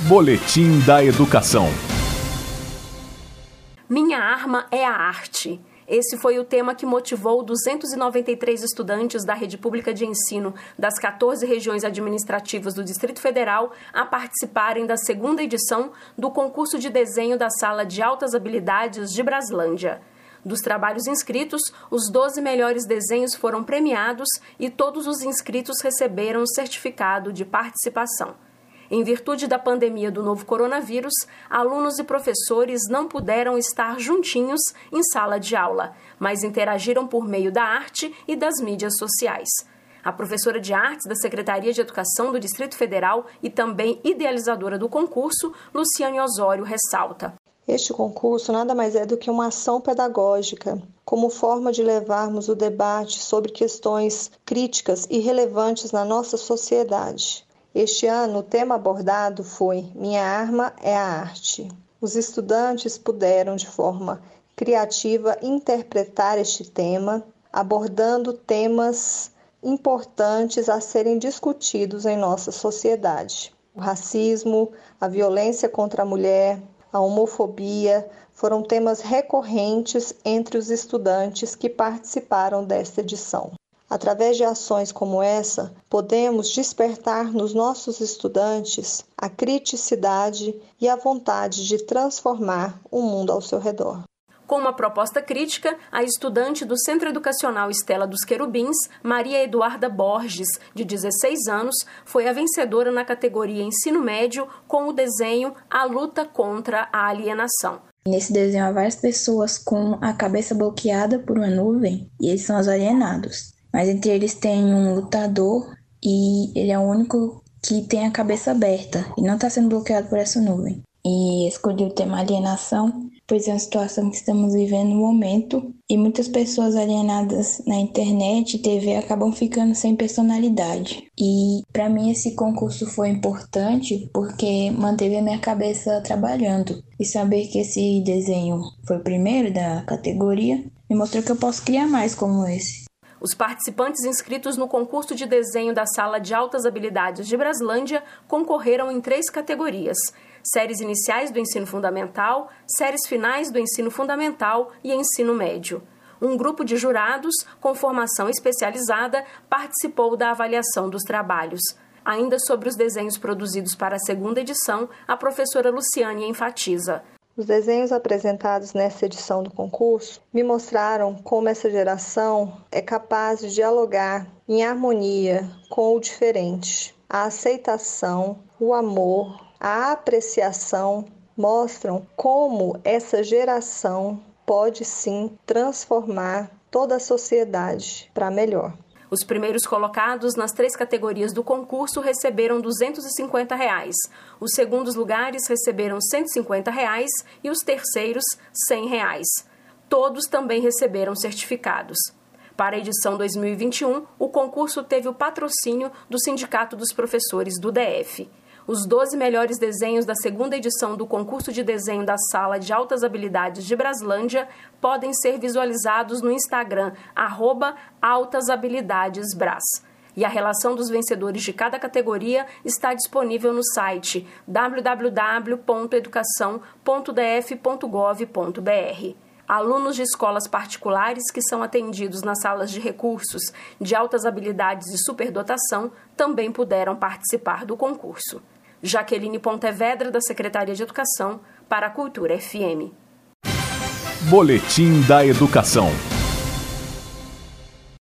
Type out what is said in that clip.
Boletim da Educação. Minha arma é a arte. Esse foi o tema que motivou 293 estudantes da rede pública de ensino das 14 regiões administrativas do Distrito Federal a participarem da segunda edição do concurso de desenho da Sala de Altas Habilidades de Braslândia. Dos trabalhos inscritos, os 12 melhores desenhos foram premiados e todos os inscritos receberam o certificado de participação. Em virtude da pandemia do novo coronavírus, alunos e professores não puderam estar juntinhos em sala de aula, mas interagiram por meio da arte e das mídias sociais. A professora de artes da Secretaria de Educação do Distrito Federal e também idealizadora do concurso, Luciane Osório, ressalta. Este concurso nada mais é do que uma ação pedagógica, como forma de levarmos o debate sobre questões críticas e relevantes na nossa sociedade. Este ano, o tema abordado foi Minha Arma é a Arte. Os estudantes puderam, de forma criativa, interpretar este tema, abordando temas importantes a serem discutidos em nossa sociedade. O racismo, a violência contra a mulher, a homofobia foram temas recorrentes entre os estudantes que participaram desta edição. Através de ações como essa, podemos despertar nos nossos estudantes a criticidade e a vontade de transformar o mundo ao seu redor. Com uma proposta crítica, a estudante do Centro Educacional Estela dos Querubins, Maria Eduarda Borges, de 16 anos, foi a vencedora na categoria Ensino Médio com o desenho A Luta contra a Alienação. Nesse desenho há várias pessoas com a cabeça bloqueada por uma nuvem e eles são os alienados. Mas entre eles tem um lutador e ele é o único que tem a cabeça aberta e não está sendo bloqueado por essa nuvem. E escolhi o tema alienação, pois é uma situação que estamos vivendo no momento e muitas pessoas alienadas na internet e TV acabam ficando sem personalidade. E para mim esse concurso foi importante porque manteve a minha cabeça trabalhando e saber que esse desenho foi o primeiro da categoria me mostrou que eu posso criar mais como esse. Os participantes inscritos no concurso de desenho da Sala de Altas Habilidades de Braslândia concorreram em três categorias: séries iniciais do ensino fundamental, séries finais do ensino fundamental e ensino médio. Um grupo de jurados com formação especializada participou da avaliação dos trabalhos. Ainda sobre os desenhos produzidos para a segunda edição, a professora Luciane enfatiza. Os desenhos apresentados nessa edição do concurso me mostraram como essa geração é capaz de dialogar em harmonia com o diferente. A aceitação, o amor, a apreciação mostram como essa geração pode sim transformar toda a sociedade para melhor. Os primeiros colocados nas três categorias do concurso receberam 250 reais. os segundos lugares receberam 150 reais e os terceiros 100 reais. Todos também receberam certificados. Para a edição 2021, o concurso teve o patrocínio do Sindicato dos Professores do DF. Os 12 melhores desenhos da segunda edição do concurso de desenho da Sala de Altas Habilidades de Braslândia podem ser visualizados no Instagram, arroba altasabilidadesbras. E a relação dos vencedores de cada categoria está disponível no site www.educação.df.gov.br. Alunos de escolas particulares que são atendidos nas salas de recursos de altas habilidades e superdotação também puderam participar do concurso. Jaqueline Pontevedra, da Secretaria de Educação, para a Cultura FM. Boletim da Educação.